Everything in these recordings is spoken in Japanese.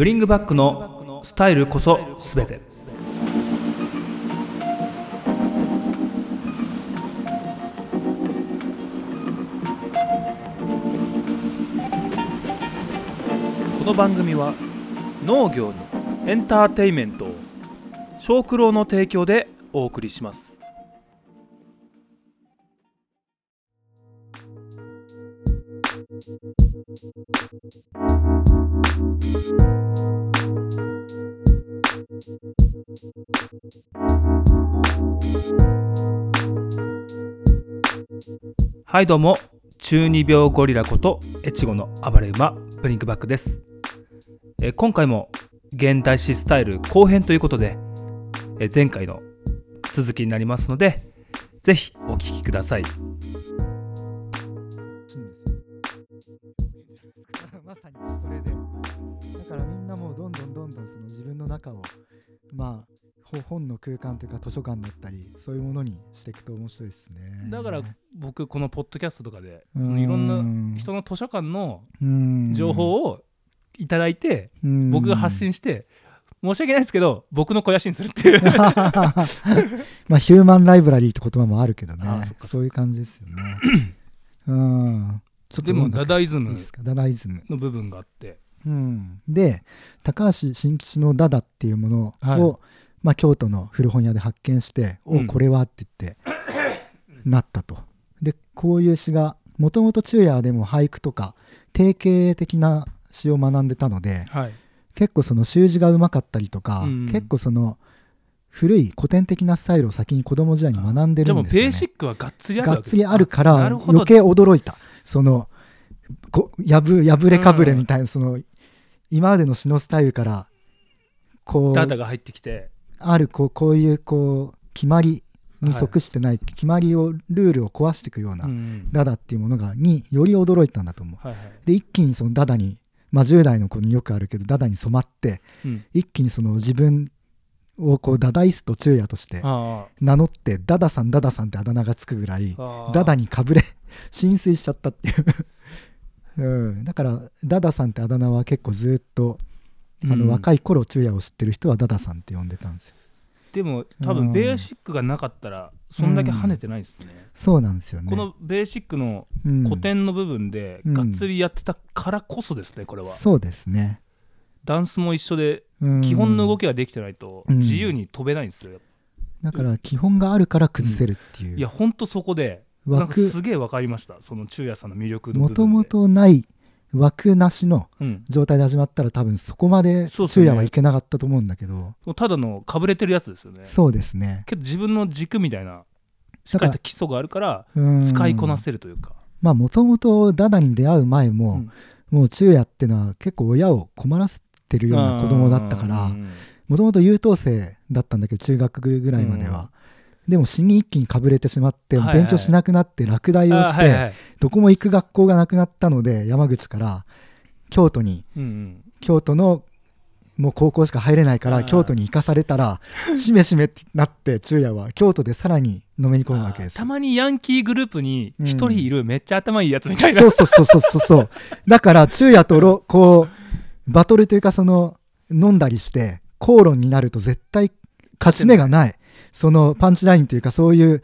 ブリングバックのスタイルこそ全て。この番組は農業にエンターテイメントを小九郎の提供でお送りします。はいどうも。中二病ゴリラこと越後の暴れ馬ブリンクバックです、え今回も現代史スタイル後編ということで、え前回の続きになりますのでぜひお聞きください。まさにそれで。だからみんなもうどんどん中をまあほ本の空間というか図書館だったりそういうものにしていくと面白いですね。だから僕このポッドキャストとかでうんそのいろんな人の図書館のうん情報をいただいてうん。僕が発信して申し訳ないですけど僕の肥やしにするっていう。まあヒューマンライブラリーって言葉もあるけどね。そういう感じですよね。うん。でもダダイズム。いいですか？ダダイズム。の部分があってうん、で高橋新吉のダダっていうものを、はい。まあ、京都の古本屋で発見して「うん。おこれは」って言って なったと。でこういう詩がもともと昼夜でも俳句とか定型的な詩を学んでたのではい。結構その習字がうまかったりとか、うん。結構その古い古典的なスタイルを先に子供時代に学んでるんですよ、ね。ベーシックはがっつりあるがっつりあるかなら余計驚いた。そのこやぶ破れかぶれみたいな、その今までの詩のスタイルからこうダダが入ってきてあるこうこういうこう決まりに即してない、決まりをルールを壊していくような、うんダダっていうものがにより驚いたんだと思う。はいはい。で一気にそのダダにまあ10代の子によくあるけどダダに染まってうん。一気にその自分をこうダダイスト昼夜としてあ名乗ってダダさんダダさんってあだ名がつくぐらいダダにかぶれ浸水しちゃったっていう、うん、だからダダさんってあだ名は結構ずっとあの若いい頃昼夜を知ってる人はダダさんって呼んでたんですよ。でも多うん。分ベーシックがなかったらそんだけ跳ねてないですね、そうなんですよね。このベーシックのうん。古典の部分でうん。がっつりやってたからこそですねこれは。そうですね、ダンスも一緒でうん。基本の動きができてないとうん。自由に飛べないんですよだから基本があるから崩せるっていう、いやほんとそこで枠。すげえ分かりました。その昼夜さんの魅力のもともとない枠なしのうん。状態で始まったら多分そこまでそうっすね。昼夜はいけなかったと思うんだけど。もうただのかぶれてるやつですよね。そうですね。けど自分の軸みたいなしっかりした基礎があるからうん。使いこなせるというか、まあもともとダダに出会う前も、うん。もう昼夜ってのは結構親を困らせてるような子供だったからうんもともと優等生だったんだけど中学ぐらいまでは、でも死に一気にかぶれてしまって、勉強しなくなって落第をして、どこも行く学校がなくなったので山口から京都に。京都のもう高校しか入れないから京都に行かされたら しめしめってなって昼夜は京都でさらにのめり込むわけです。たまにヤンキーグループに一人いるめっちゃ頭いいやつみたいな、そう。そうそうそうそうそう。だから昼夜とろこうバトルというかその飲んだりして口論になると絶対勝ち目がないそのパンチラインというかそういう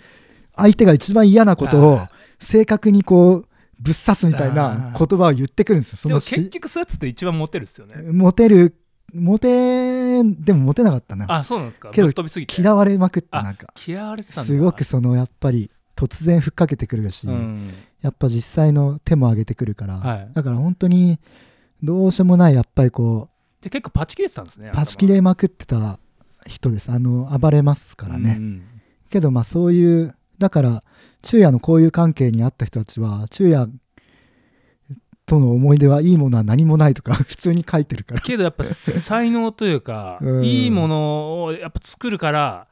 相手が一番嫌なことをあ正確にこうぶっ刺すみたいな言葉を言ってくるんですよ。そのし結局そうやつって一番モテるっすよね。モテるモテでもモテなかったな。あそうなんですか。けどぶっ飛びすぎて。嫌われまくったあなんか。嫌われてたんだ。すごくそのやっぱり突然ふっかけてくるし、うん。やっぱ実際の手も挙げてくるから、はい。だから本当にどうしようもないやっぱりこで結構パチ切れてたんですねうパチ切れまくってた人です。あの暴れますからね、うんけどまあそういうだから昼夜のこういう関係にあった人たちは昼夜との思い出はいいものは何もないとか 普通に書いてるから。けどやっぱ才能というか、うん。いいものをやっぱ作るから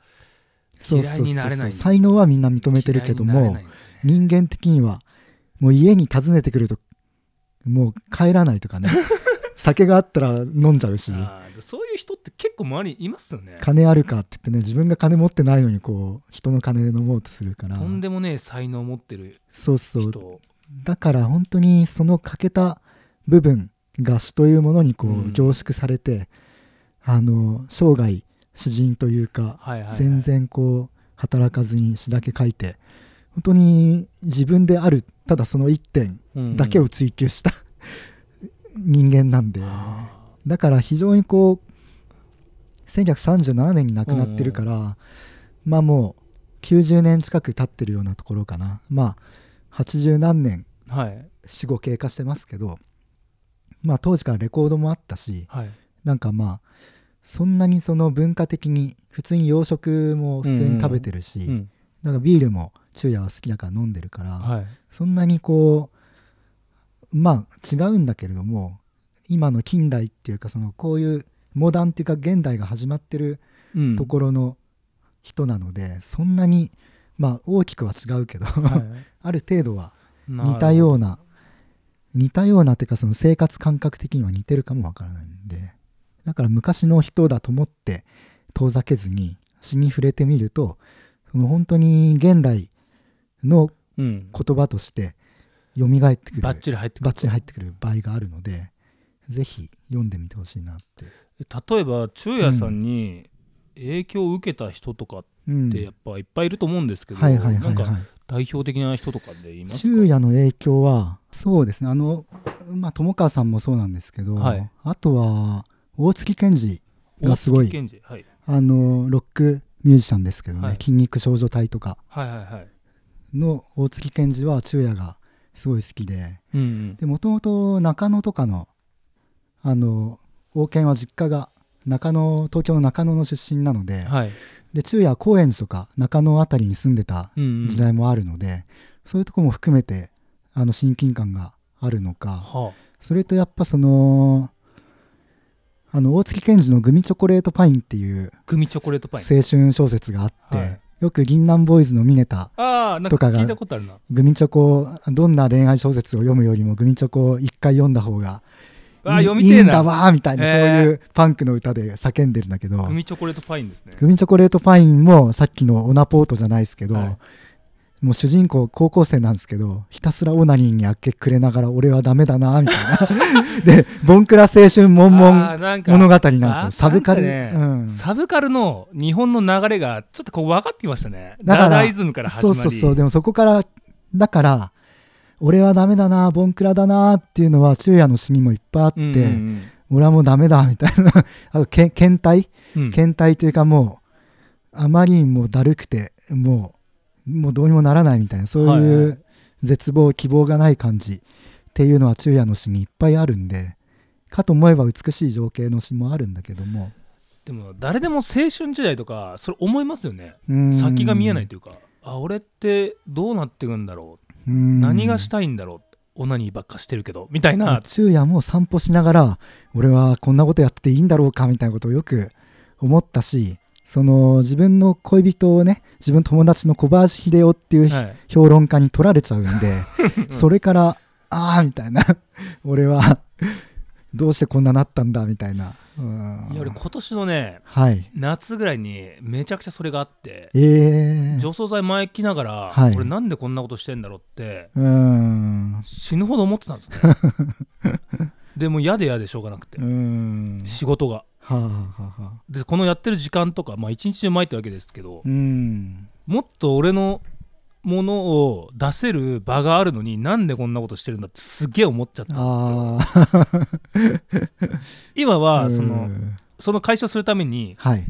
嫌いになれない。才能はみんな認めてるけどもね。人間的にはもう家に訪ねてくるともう帰らないとかね 酒があったら飲んじゃうし。そういう人って結構周りにいますよね。金あるかって言ってね自分が金持ってないのにこう人の金で飲もうとするから。とんでもねえ才能を持ってるそうそう。人。だから本当にその欠けた部分が死というものにこうん。う凝縮されて、あの生涯詩人というかはいはいはい。全然こう働かずに詩だけ書いて本当に自分であるただその一点うん。だけを追求した人間なんで、あだから非常にこう1937年に亡くなってるから、まあもう90年近く経ってるようなところかな。まあ80何年ーはい。死後経過してますけどまあ当時からレコードもあったしはい。なんかまあそんなにその文化的に普通に洋食も普通に食べてるし、うん。なんかビールも昼夜は好きだから飲んでるから、はい。そんなにこうまあ違うんだけれども今の近代っていうかそのこういうモダンっていうか現代が始まってるうん。ところの人なので、そんなにまあ大きくは違うけど、はい。ある程度は似たような似たようなっていうかその生活感覚的には似てるかもわからないんでだから昔の人だと思って遠ざけずに詩に触れてみるとその本当に現代のうん。言葉として蘇ってくるバッチリ入ってくる。バッチリ入ってくる場合があるのでぜひ読んでみてほしいなって、例えば昼夜さんに影響を受けた人とかっうん、てやっぱいっぱいいると思うんですけど、はいはいはない。んかはい代表的な人とかでいますか？昼夜の影響はそうですね。あのまあ友川さんもそうなんですけど、はい。あとは大月健二がすごいはい。あのロックミュージシャンですけどね、はい。筋肉少女隊とかはいはいはい。の大月健二は昼夜がすごい好きで。うんうん。でもともと中野とかのあの王権は実家が中野東京の中野の出身なので,、はい。で昼夜は高円寺とか中野辺りに住んでたうんうん。時代もあるので、そういうとこも含めてあの親近感があるのかはそれとやっぱそのあの大月健二の「グミチョコレートパイン」っていうあグミチョコレートパイン。青春小説があって、はいよく銀杏ボーイズのミネタとかがグミチョコどんな恋愛小説を読むよりもグミチョコを一回読んだ方がいいんだわーみたいな、そういうパンクの歌で叫んでるんだけどグミチョコレートパインですね。グミチョコレートパインもさっきのオナポートじゃないですけど、はいもう主人公高校生なんですけどひたすらオナニーにあっけくれながら俺はダメだなみたいな。でボンクラ青春悶々あーなんか物語なんですあよサブカル、ねうん、サブカルの日本の流れがちょっとこう分かってきましたね。だからダダイズムから始まり。そうそうそう。でもそこからだから俺はダメだなボンクラだなっていうのは昼夜の詩にもいっぱいあって、うんうん俺はもうダメだみたいな。あとけ 検体うん。検体というかもうあまりにもだるくてもうもうどうにもならないみたいなそうはいう絶望希望がない感じっていうのは昼夜の詩にいっぱいあるんでかと思えば美しい情景の詩もあるんだけども。でも誰でも青春時代とかそれ思いますよね。うん。先が見えないというか。あ俺ってどうなっていくんだろう。うん。何がしたいんだろう。オナニーばっかしてるけど。みたいな。昼夜も散歩しながら俺はこんなことやってていいんだろうかみたいなことをよく思ったしその自分の恋人をね自分の友達の小林秀夫っていうはい。評論家に取られちゃうんで、それからああみたいな。俺はどうしてこんななったんだみたいな、うん。いや俺今年のねはい。夏ぐらいにめちゃくちゃそれがあってええ除草剤前きながら、はい。俺なんでこんなことしてんだろうってうん。死ぬほど思ってたんですね。でも嫌で嫌でしょうがなくて、うん。仕事がはあはあはあ。でこのやってる時間とかまあ一日中前ってわけですけど、うん。もっと俺のものを出せる場があるのになんでこんなことしてるんだってすげえ思っちゃったんですよ。今は そのうん。その解消するためにはい。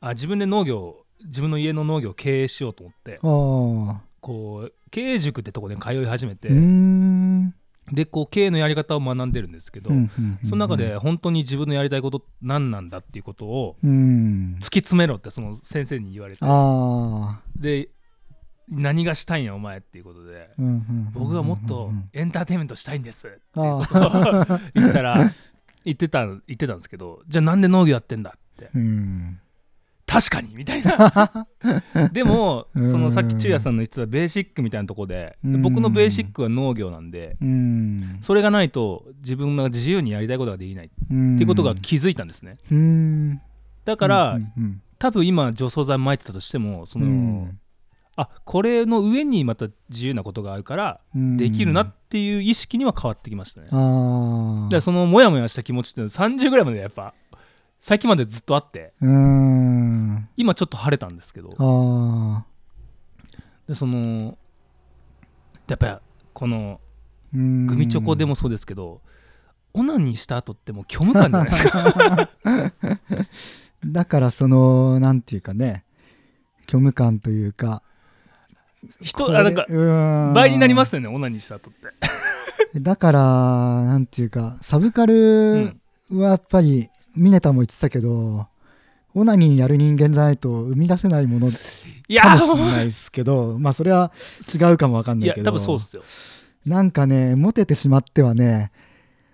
あ自分で農業自分の家の農業を経営しようと思ってこう経営塾ってとこで通い始めて、うんでこう経営のやり方を学んでるんですけど、その中で本当に自分のやりたいこと何なんだっていうことをうん。突き詰めろってその先生に言われて。で何がしたいんやお前っていうことで僕はもっとエンターテインメントしたいんですってあ言ったら言ってた言ってたんですけどじゃあなんで農業やってんだって。うん確かにみたいな。でもうん。そのさっき中也さんの言ってたベーシックみたいなとこでうん。僕のベーシックは農業なんでうん。それがないと自分が自由にやりたいことができないってうんいうことが気づいたんですね。うん。だから多分今除草剤撒いてたとしてもその、うん。あこれの上にまた自由なことがあるからうん。できるなっていう意識には変わってきましたね、だからそのモヤモヤした気持ちっていうのは30ぐらいまでやっぱ最近までずっとあってうーん。今ちょっと晴れたんですけどでそのやっぱこのうんグミチョコでもそうですけどオナニーした後ってもう虚無感じゃないですか。だからそのなんていうかね虚無感というか人あなんか倍になりますよねオナニーした後って、だからなんていうかサブカうルん、はやっぱりミネタも言ってたけどオナニーやる人間じゃないと生み出せないものかもしれないですけどまあそれは違うかもわかんないけど。多分そうっすよ。なんかねモテてしまってはね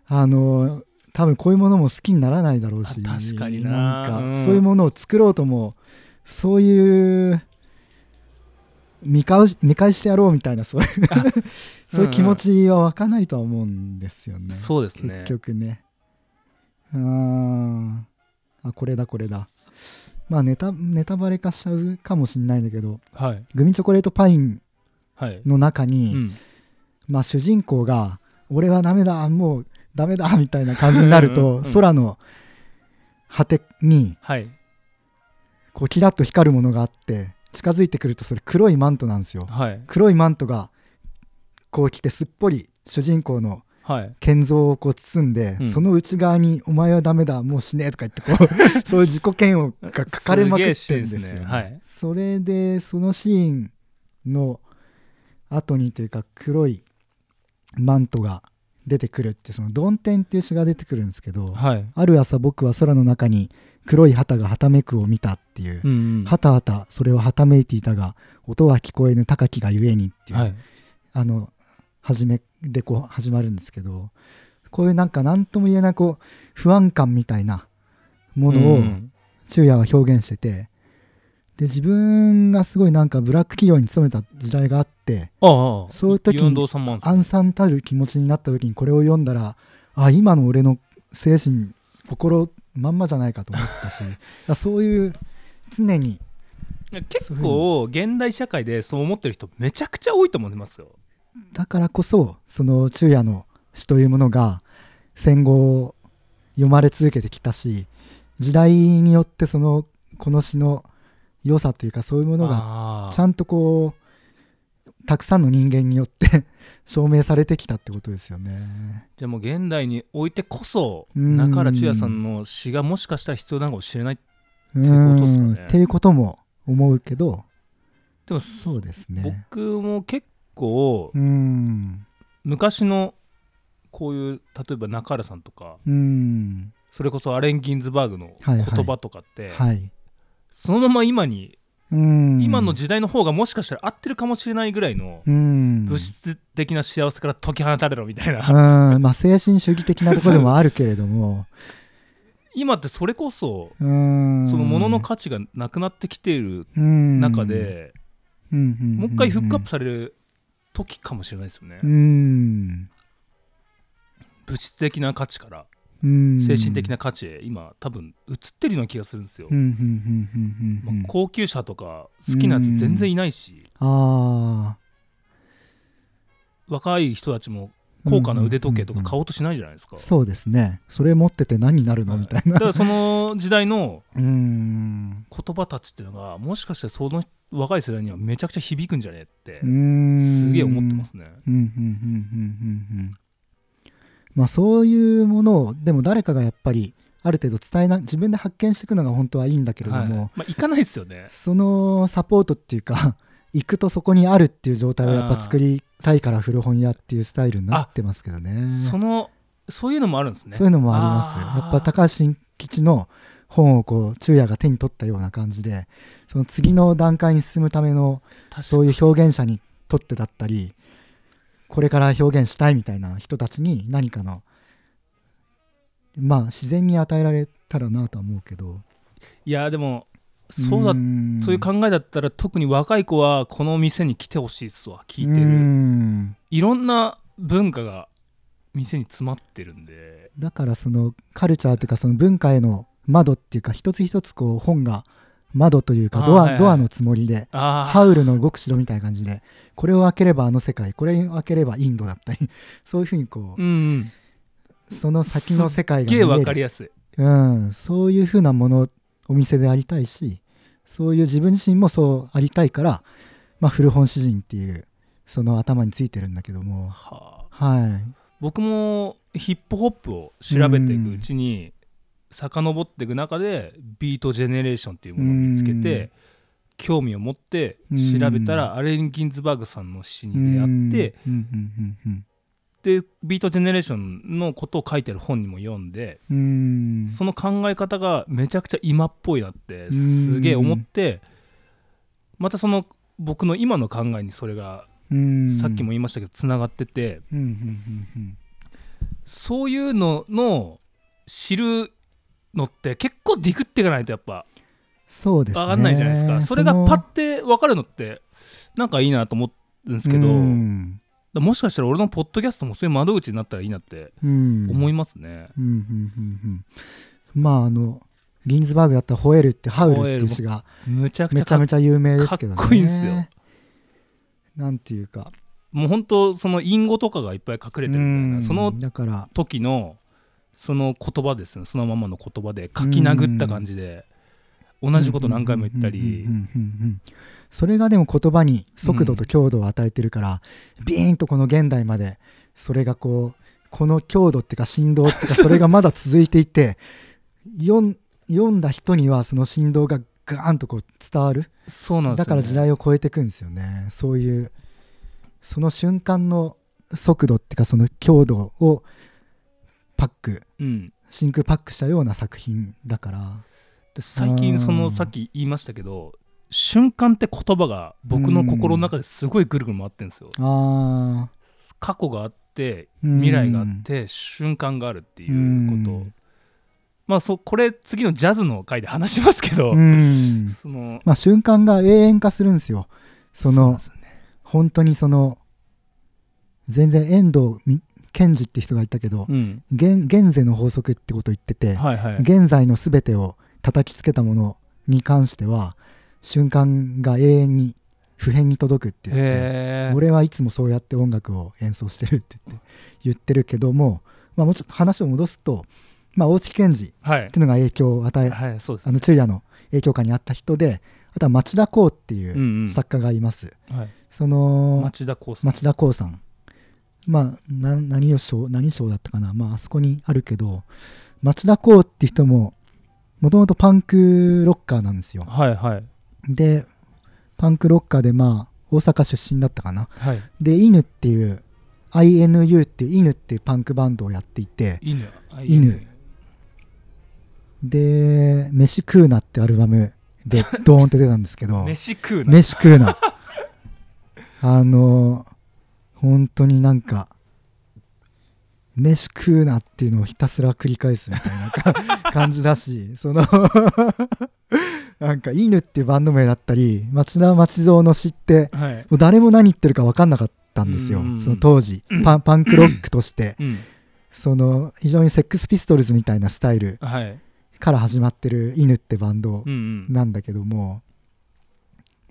あの多分こういうものも好きにならないだろうしあ確かにな。んかうん。そういうものを作ろうともそういう見返し見返してやろうみたいなそういう そういう気持ちは湧かないとは思うんですよね。そうですね。結局ね。うーん。あ、これだ、これだ。まあネタ、ネタバレ化しちゃうかもしれないんだけど、はいグミチョコレートパインはい、の中うに、ん、まあ主人公が、俺はダメだ、もうダメだ、みたいな感じになるうんうんとうん、空の果てに、はいこう、キラッと光るものがあって、近づいてくると、それ黒いマントなんですよ。はい黒いマントが、こう来て、すっぽり主人公のはい建造をこう包んで、うん。その内側に「お前はダメだもう死ね」とか言ってこう そういう自己嫌悪が書かれまくってるんですよ、シーンですねはい。それでそのシーンの後にというか黒いマントが出てくるってその「曇天」っていう詩が出てくるんですけど、はい。ある朝僕は空の中に黒い旗がはためくを見たっていう、うんうん。はたはたそれははためいていたが音は聞こえぬ高きがゆえにっていう、はい。あの初めでこう始まるんですけどこういうなんか何とも言えないこう不安感みたいなものをうん。昼夜は表現しててで自分がすごいなんかブラック企業に勤めた時代があってああそういう時に暗惨たる気持ちになった時にこれを読んだらあ今の俺の精神心まんまじゃないかと思ったし そういう常に結構現代社会でそう思ってる人めちゃくちゃ多いと思いますよだからこそその昼夜の詩というものが戦後読まれ続けてきたし時代によってそのこの詩の良さというかそういうものががちゃんとこうたくさんの人間によって 証明されてきたってことですよね。じゃあもう現代においてこそうん。中原中也さんの詩がもしかしたら必要なのかもしれないうてことっすかね。ん。っていうことも思うけどでもそうですね。僕も結構うん昔のこういう例えば中原さんとかうんそれこそアレン・ギンズバーグのはいはい言葉とかって、はい。そのまま今に、うん今の時代の方がもしかしたら合ってるかもしれないぐらいのうん物質的な幸せから解き放たれろみたいな、うんまあ精神主義的なところでもあるけれども。今ってそれこそうん。その物の価値がなくなってきているうん。中で、もう一回フックアップされる時かもしれないですよね、うん。物質的な価値からうん。精神的な価値へ今多分移ってるような気がするんですよ、高級車とか好きなやつ全然いないし、あ若い人たちも高価な腕時計とか買おうとしないじゃないですか、あそうですね。それ持ってて何になるのみたいな。だからその時代のうん。言葉たちっていうのがもしかしてその若い世代にはめちゃくちゃ響くんじゃねえってうん。すげえ思ってますね。まあそういうものをでも誰かがやっぱりある程度伝えな自分で発見していくのが本当はいいんだけれどはい。も、まあ、行かないですよね。そのサポートっていうか 行くとそこにあるっていう状態をやっぱ作りたいから古本屋っていうスタイルになってますけどね。そのそういうのもあるんですね。そういうのもあります。やっぱ高橋新吉の本をこう昼夜が手に取ったような感じでその次の段階に進むためのそういう表現者にとってだったりこれから表現したいみたいな人たちに何かのまあ自然に与えられたらなとは思うけど。いやでもそうだん。そういう考えだったら特に若い子はこの店に来てほしいっすわ聞いてうるん。いろんな文化が店に詰まってるんで。だからそのカルチャーというかその文化への窓っていうか一つ一つこう本が窓というかドア,、はいはい。ドアのつもりであハウルの動く城みたいな感じでこれを開ければあの世界これを開ければインドだったり そういうふうにこうんうん。うその先の世界が見えすっげえわかりる、やすい。うん、そういうふうなものお店でありたいしそういう自分自身もそうありたいから、まあ、古本詩人っていうその頭についてるんだけども。はあ。はい。僕もヒップホップを調べていくうちに遡っていく中でビートジェネレーションっていうものを見つけて興味を持って調べたらアレン・ギンズバーグさんの詩に出会ってでビートジェネレーションのことを書いてる本にも読んでその考え方がめちゃくちゃ今っぽいなってすげえ思ってまたその僕の今の考えにそれがうん。さっきも言いましたけどつながっててそういうのの知るのって結構ディグっていかないとやっぱ。そうですね。分かんないじゃないですか。それがパッて分かるのってなんかいいなと思うんですけど。うん。もしかしたら俺のポッドキャストもそういう窓口になったらいいなってうん。思いますね。うんうんうんうん。まああのギンズバーグだったら「吠える」って「ハウル」っていう詩がむちゃくちゃめちゃめちゃ有名ですけどね。かっこいいんすよ。なんていうか。もう本当その隠語とかがいっぱい隠れてるみたいうん。なそのだから。時のその言葉ですね。そのままの言葉で書き殴った感じで同じこと何回も言ったり。うんうんうんうんうんそれがでも言葉に速度と強度を与えてるから、ビーンとこの現代までそれがこうこの強度っていうか振動っていうかそれがまだ続いていて読ん読んだ人にはその振動がガーンとこう伝わる。そうなんですよ、ね、だから時代を超えていくんですよね。そういうその瞬間の速度っていうかその強度をパックうん。真空パックしたような作品だから。で最近そのさっき言いましたけど瞬間って言葉が僕の心の中ですごいぐるぐる回ってるんですよ。あ過去があってー未来があって瞬間があるっていうこと。うん。まあそこれ次のジャズの回で話しますけど、うん。そのまあ瞬間が永遠化するんですよ。そのね。本当にその全然遠藤み賢治って人がいたけど、うん。現現在の法則ってことを言ってて、はいはい。現在の全てを叩きつけたものに関しては瞬間が永遠に普遍に届くって言って俺はいつもそうやって音楽を演奏してるって言って言ってるけども、まあ、もうちょっと話を戻すと、まあ、大月健二っはい。ていうのが影響を与え、はいそうですあの昼夜の影響下にあった人であとは町田光っていうんうん。う作家がいます、はい。その町田光さん。町田光さんまあな何を賞何賞だったかな。まああそこにあるけど町田光って人ももともとパンクロッカーなんですよ。はいはい。でパンクロッカーでまあ大阪出身だったかな。はい。で犬っていう INU っていう犬っていうパンクバンドをやっていて犬犬で「飯食うな」ってアルバムでドーンって出たんですけど。飯食うな。飯食うな。あの本当になんか飯食うなっていうのをひたすら繰り返すみたいなか感じだし そのなんか犬っていうバンド名だったり町田町蔵の詩ってはい。もう誰も何言ってるか分かんなかったんですよ、うんうんうん。その当時パンパンクロックとして。うん。その非常にセックスピストルズみたいなスタイルはい。から始まってる犬ってバンドうんうん。なんだけども、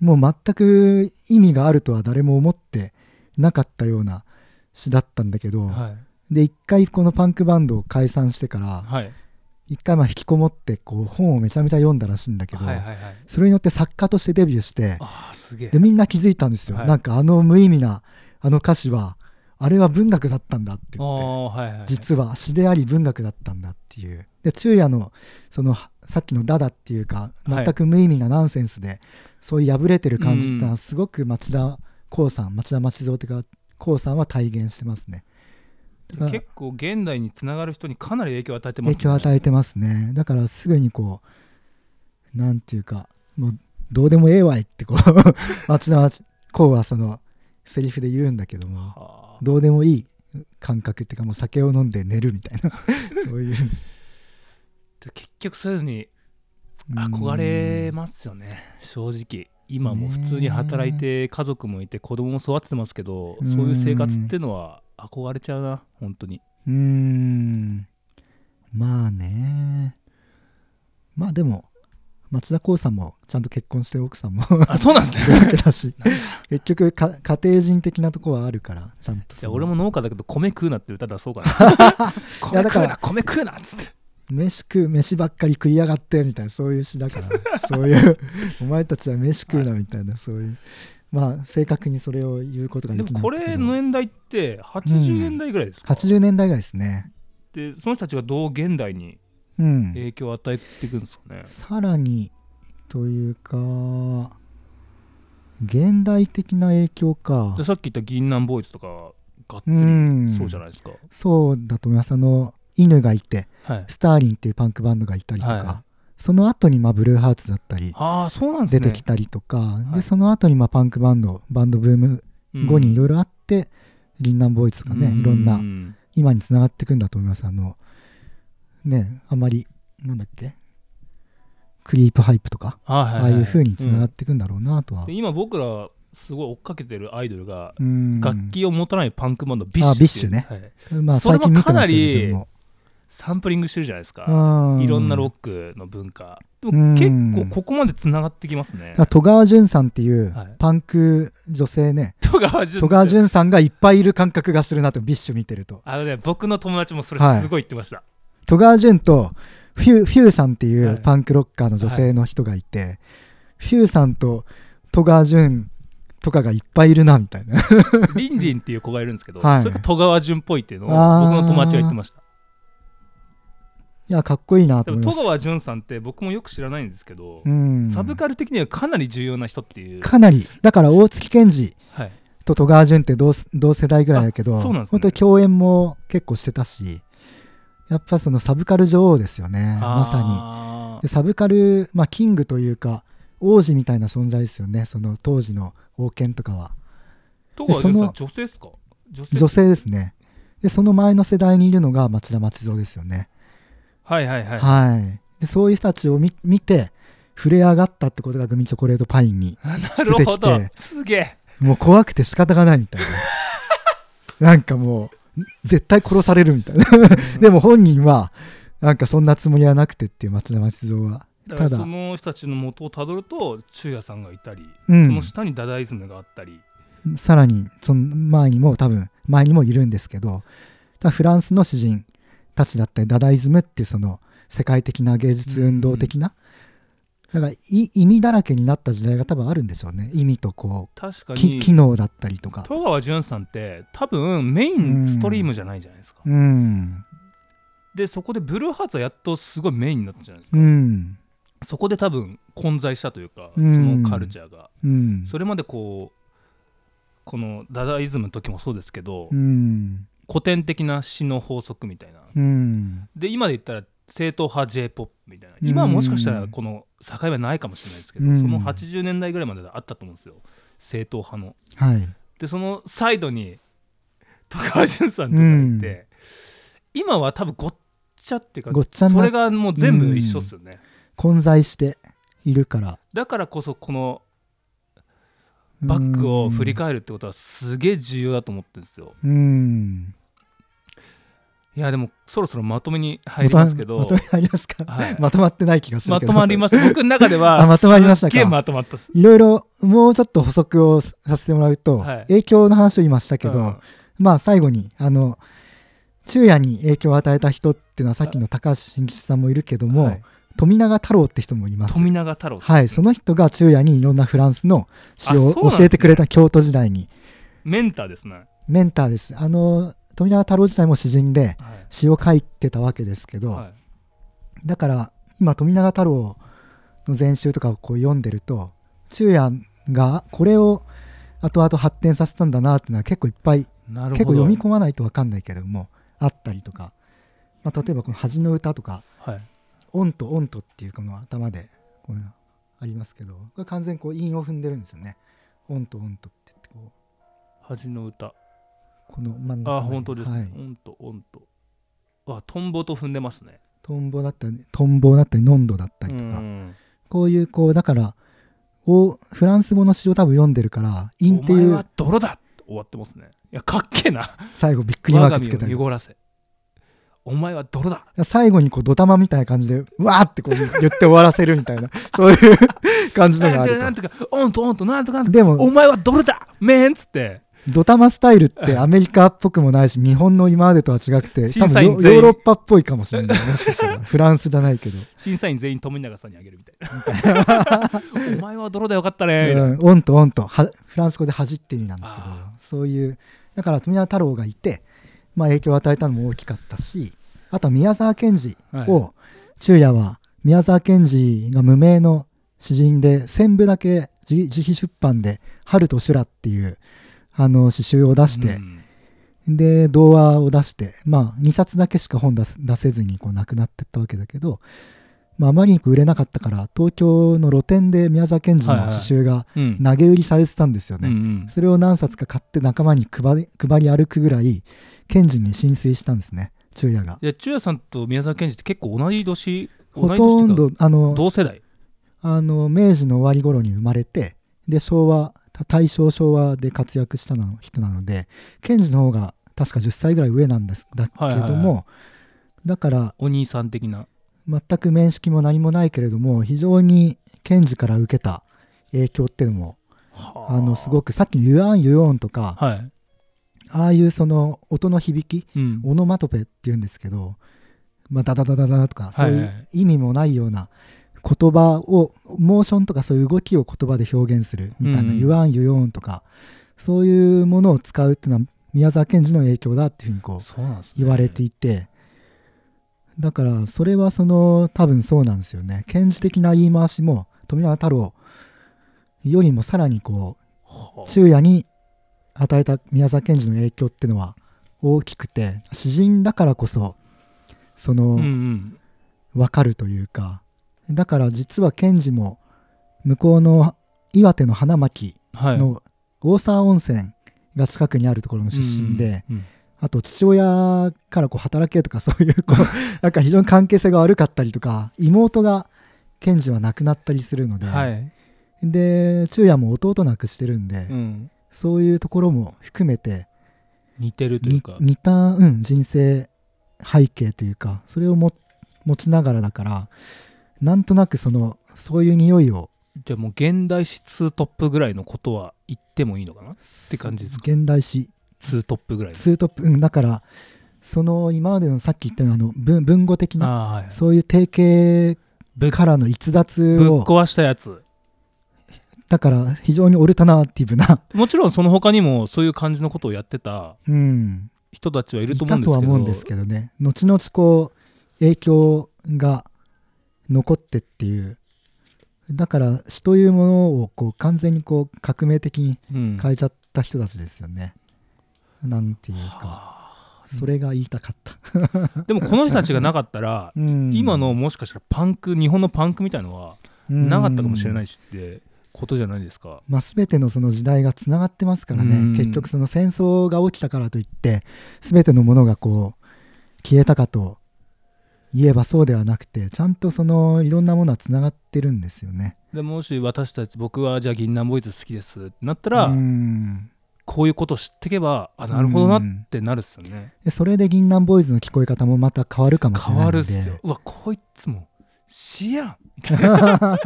もう全く意味があるとは誰も思ってなかったような詩だったんだけど、はい。で一回このパンクバンドを解散してからはい。一回まあ引きこもってこう本をめちゃめちゃ読んだらしいんだけど、はいはいはい。それによって作家としてデビューしてでみんな気づいたんですよ、はい。なんかあの無意味なあの歌詞はあれは文学だったんだってあ言ってあはいはい実は詩であり文学だったんだっていう。で昼夜のそのさっきの「ダダ」っていうかはい。全く無意味なナンセンスで、そういう破れてる感じってのうん。はすごく町田光さん町田町蔵ってか光さんは体現してますね。結構現代につながる人にかなり影響を与えてます影響を与えてますね。だからすぐにこうなんていうかもうどうでもええわいってこう 町田光はそのセリフで言うんだけどもはあ。どうでもいい感覚っていうかもう酒を飲んで寝るみたいな そういう。で結局そういうのに憧れますよね正直今も普通に働いて家族もいて子供も育ててますけどうんそういう生活ってのは憧れちゃうな本当に。うーん。まあね。まあでも町田光さんもちゃんと結婚して奥さんもあそうなんですね。わけだし結局か家庭人的なとこはあるからちゃんと俺も農家だけど米食うなって歌出そうかな。米食うな米食うなっつって飯食う飯ばっかり食いやがってみたいなそういう詩だから。そういうお前たちは飯食うなみたいな、そういう。まあ正確にそれを言うことがでもこできないんだけどれの年代って80年代ぐらいですか、80年代ぐらいですね。でその人たちがどう現代にうん。影響を与えていくんですかね、さらにというか現代的な影響か。でさっき言った銀杏ボーイズとかがっつうん。りそうじゃないですか、そうだと思います。あの犬がいてはい。スターリンっていうパンクバンドがいたりとか、はその後にまあブルーハーツだったりああそうなんですね。出てきたりとか、い。でその後にまあパンクバンドバンドブーム後にいろいろあって、銀杏ボーイズとかね、いろんなな今につながっていくんだと思います。あのねあんまりなんだっけクリープハイプとか、あ,、はいああいう風につながっうんていくんだろうなとは、で今僕らすごい追っかけてるアイドルがうん。楽器を持たないパンクバンド BiSH、BiSH ね。はい。まあ最近見てますよかなりサンプリングしてるじゃないですか。うん。いろんなロックの文化。でうん。も結構ここまでつながってきますね。戸川純さんっていうはい。パンク女性ね、戸川純、戸川純さんがいっぱいいる感覚がするなと BiSH 見てると。あのね僕の友達もそれはい。すごい言ってました、戸川純と Phew、Phew さんっていはい。うパンクロッカーの女性の人がいて、フューさんと戸川潤とかがいっぱいいるなみたいな。リンリンっていう子がいるんですけど、はい。それが戸川潤っぽいっていうのを僕の友達が言ってましたいやかっこいいなと思います。戸川潤さんって僕もよく知らないんですけど、うん。サブカル的にはかなり重要な人っていう、かなり。だから大月健二はい、と戸川潤って同同世代ぐらいだけど、あそうなんですね。本当に共演も結構してたしやっぱそのサブカル女王ですよねまさに。にでサブカル、まあ、キングというか王子みたいな存在ですよねその当時の王権とかは。戸川潤さんで女性ですか？女性ですね。でその前の世代にいるのが町田松蔵ですよねはいはいはい、はい、でそういう人たちを見見て触れ上がったってことがグミチョコレートパインに なるほど。出てすげえ。もう怖くて仕方がないみたいな。なんかもう絶対殺されるみたいな。でも本人はなんかそんなつもりはなくてっていう町田松蔵は。ただだからその人たちの元をたどると昼夜さんがいたり、うん。その下にダダイズムがあったり。さらにその前にも多分前にもいるんですけどフランスの詩人たちだったりダダイズムっていうその世界的な芸術運動的な、だからい意味だらけになった時代が多分あるんでしょうね。意味とこ確かに機能だったりとか。戸川潤さんって多分メインストリームじゃないじゃないですか、うん。でそこでブルーハーツはやっとすごいメインになったじゃないですか、うん。そこで多分混在したというか、うん。そのカルチャーが。うん。それまでこうこのダダイズムの時もそうですけど、うん古典的な詩の法則みたいな。うん。で今で言ったら正統派 j p o p みたいな。うん。今はもしかしたらこの境はないかもしれないですけど、うん。その80年代ぐらいまであったと思うんですよ。正統派の。はい。でそのサイドに戸川潤さんとかいて、今は多分ごっちゃっていうかごっちゃになそれがもう全部一緒っすよね、混在しているから。だからこそこのバックを振り返るってことはすげえ重要だと思ってるんですよ。うんいやでもそろそろまとめに入りますけど。まとめ入りますか、はい。まとまってない気がするけど。まとまりました。僕の中ではあまとまりましたか。まとまったいろいろもうちょっと補足をさせてもらうと、はい。影響の話を今したけど、うんまあ最後にあの昼夜に影響を与えた人っていうのはさっきの高橋真吉さんもいるけども、はい。富永太郎って人もいます。富永太郎はい、その人が昼夜にいろんなフランスの詩を教えてくれた京都時代に。メンターですね、メンターです。あの富永太郎自体も詩人ではい。詩を書いてたわけですけど、はい。だから今富永太郎の全集とかをこう読んでると昼夜がこれを後々発展させたんだなっていうのは結構いっぱい結構読み込まないと分かんないけれどもあったりとか、まあ、例えばこの恥の歌とかはい「オンとオンと」っていうこの頭でこのありますけどこれ完全にこう韻を踏んでるんですよね。オンとオンとって言ってこう。恥の歌この真ん中あ本当ですね、はい、オンとオンと。あトンボと踏んでますね。トンボだったりトンボだったりノンドだったりとか、うん。こういうこうだからおフランス語の詩を多分読んでるから韻っていうお前は泥だ終わってますね。いやかっけえな。最後びっくりマークつけたり濁らせ。お前は泥だ。最後にこうドタマみたいな感じでうわーってこう言って終わらせるみたいな。そういう感じのがあなんるとかオンとオンとなんとかなんとか。とでもお前は泥だ。メンっつってドタマスタイルってアメリカっぽくもないし日本の今までとは違くて多分ヨーロッパっぽいかもしれない。もしかしたら。フランスじゃないけど、審査員全員富永さんにあげるみたいな。お前は泥だよかったね。うん、オンとオンとはフランス語で恥って意味なんですけどあそういうだから富永太郎がいて、まあ、影響を与えたのも大きかったしあとは宮沢賢治を、昼夜は宮沢賢治が無名の詩人で1000部だけ自自費出版で「春と修羅」っていうあの詩集を出して、うん。で童話を出してまあ2冊だけしか本出す出せずにこう亡くなってったわけだけど、まあ、あまりにも売れなかったから東京の露店で宮沢賢治の詩集がうん。投げ売りされてたんですよね、うんうん。それを何冊か買って仲間に配り配り歩くぐらい賢治に浸水したんですね。昼夜が。いや中也さんと宮沢賢治って結構同じ年同ほとんどあの同世代。あの明治の終わり頃に生まれてで昭和大正昭和で活躍したの人なので賢治の方が確か10歳ぐらい上なんですだけども、はいはいはだからお兄さん的な。全く面識も何もないけれども非常に賢治から受けた影響っていうのもあ。のすごくくさっきの「ユアン・ユオン」とかはい、ああいうその音の響きうん。オノマトペっていうんですけど、まあ、ダダダダダとかそういはいはいう意味もないような言葉をモーションとかそういう動きを言葉で表現するみたいな「うん。ユアン・ユオン」とかそういうものを使うっていうのは宮沢賢治の影響だっていうふうにこう言われていてだからそれはその多分そうなんですよね。賢治的な言い回しも富永太郎よりもさらにこはう。昼夜に与えた宮沢賢治の影響っていうのは大きくて詩人だからこそその、うんうん。分かるというかだから実は賢治も向こうの岩手の花巻はい。の大沢温泉が近くにあるところの出身で、うんうんあと父親からこう働けとかそういうこう なんか非常に関係性が悪かったりとか妹が賢治は亡くなったりするので、はい、で昼夜も弟亡くしてるんで、うん、そういうところも含めて似てるというにか似た、うん、人生背景というかそれをも持ちながらだからなんとなくそのそういう匂いを。じゃあもう現代史2トップぐらいのことは言ってもいいのかな？て感じですか？現代史。2トップぐらいの。ツートップ、うん、だからその今までのさっき言ったようなあの文文語的なはいそういう定型ぶからの逸脱を。ぶっ壊したやつ。だから非常にオルタナティブな、もちろんその他にもそういう感じのことをやってたうん、人たちはいるいと思うんですけど。たとは思うんですけどね。後々こう影響が残ってっていう。だから詩というものをこう完全にこう革命的にうん。変えちゃった人たちですよね、なんていうか。はあ。それが言いたかった、でもこの人たちがなかったらうん。今のもしかしたらパンク日本のパンクみたいのはなかったかもしれないいしってことじゃないですか。まあ、全てのその時代がつながってますからね、うん。結局その戦争が起きたからといって全てのものがこう消えたかと言えばそうではなくてちゃんとそのいろんなものはつながってるんですよね。でもし私たち僕はじゃあ銀杏ボーイズ好きですってなったら、うんこういうこと知ってけばあなるほどなってなるっすよね。でそれで銀杏ボーイズの聞こえ方もまた変わるかもしれ変ないのでわるっすよ。うわこいつも詩やんみたいな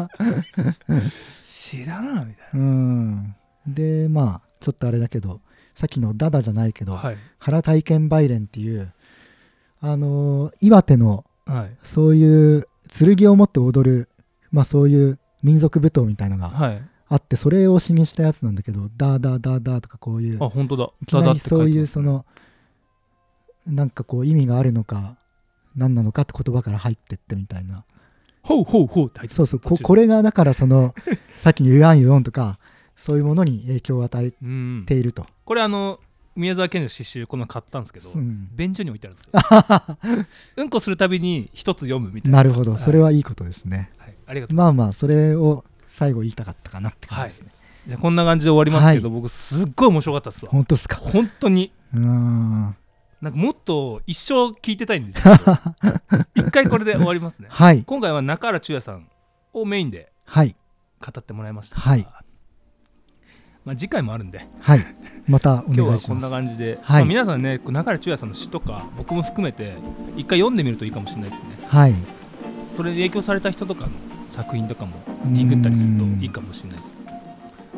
詩だなみたいうんでまあちょっとあれだけどさっきのダダじゃないけど、な。はい原体験バイレンっていうあのー岩手のはい。そういう剣を持って踊る、まあ、そういう民族舞踏みたいのがはい。あってそれを詩にしたやつなんだけど「ダーダーダーダー」とかこういうあ本当だ。いきなりそういうそののなんかこう意味があるのか何なのかって言葉から入ってってみたいな。ほうほうほうそうそうここれがだからその さっきの「ユアンユオン」とかそういうものに影響を与えうんていると、これあの宮沢賢治の詩集この買ったんですけど、うん。便所に置いてあるんですよ。うんこするたびに一つ読むみたいな。なるほど。はいそれはいいことですね、はい、ありがとうまあまあそれを最後言いたかったかなって感じですね、じゃあこんな感じで終わりますけど、僕すっごい面白かったっすわ。本当ですか？本当に。うーん。なんかもっと一生聞いてたいんですけど 一回これで終わりますね。はい。今回は中原中也さんをメインではい。語ってもらいました。はいまあ、次回もあるんで。はい。またお 今日はこんな願いします感じで、はい。まあ、皆さんね中原中也さんの詩とか僕も含めて一回読んでみるといいかもしれないですね。はい。それで影響された人とかの作品とかもディグったりするといいかもしれないです。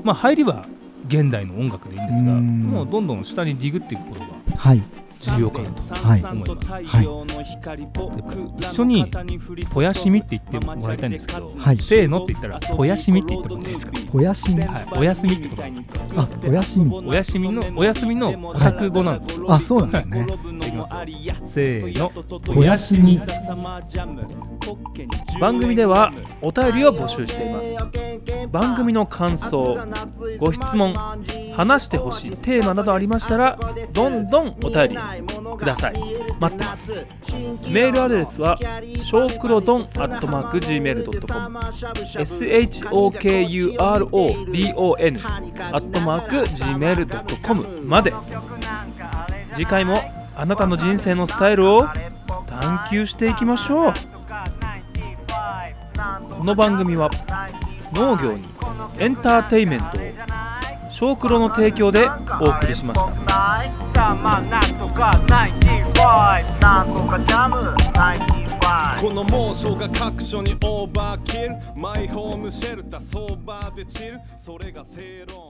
まあ入りは現代の音楽でいいんですがうん。もうどんどん下にディグっていくことがはい。重要かなとはい思います、はい。一緒に肥やしみって言ってもらいたいんですけど、はいせーのって言ったら肥やしみって言ってもいいですか？おやしみ。はい、お休みってことなんですあおやしみ。お休みのお休みのオタク語なんですよ、あそうなんですね。いきますよ。せーの。しみ番組ではお便りを募集しています。番組の感想ご質問話してほしいテーマなどありましたらどんどんお便りください。待ってます。メールアドレスはショークロドンアットマーク Gmail.com SHOKURODON アットマーク Gmail.com まで。次回もあなたの人生のスタイルを探求していきましょう。この番組は農業にエンターテインメントを小黒の提供でお送りしました。まあなんとか95なんとかジャム95この猛暑が各所にオーバーキル。マイホームシェルター相場でチル。それが正論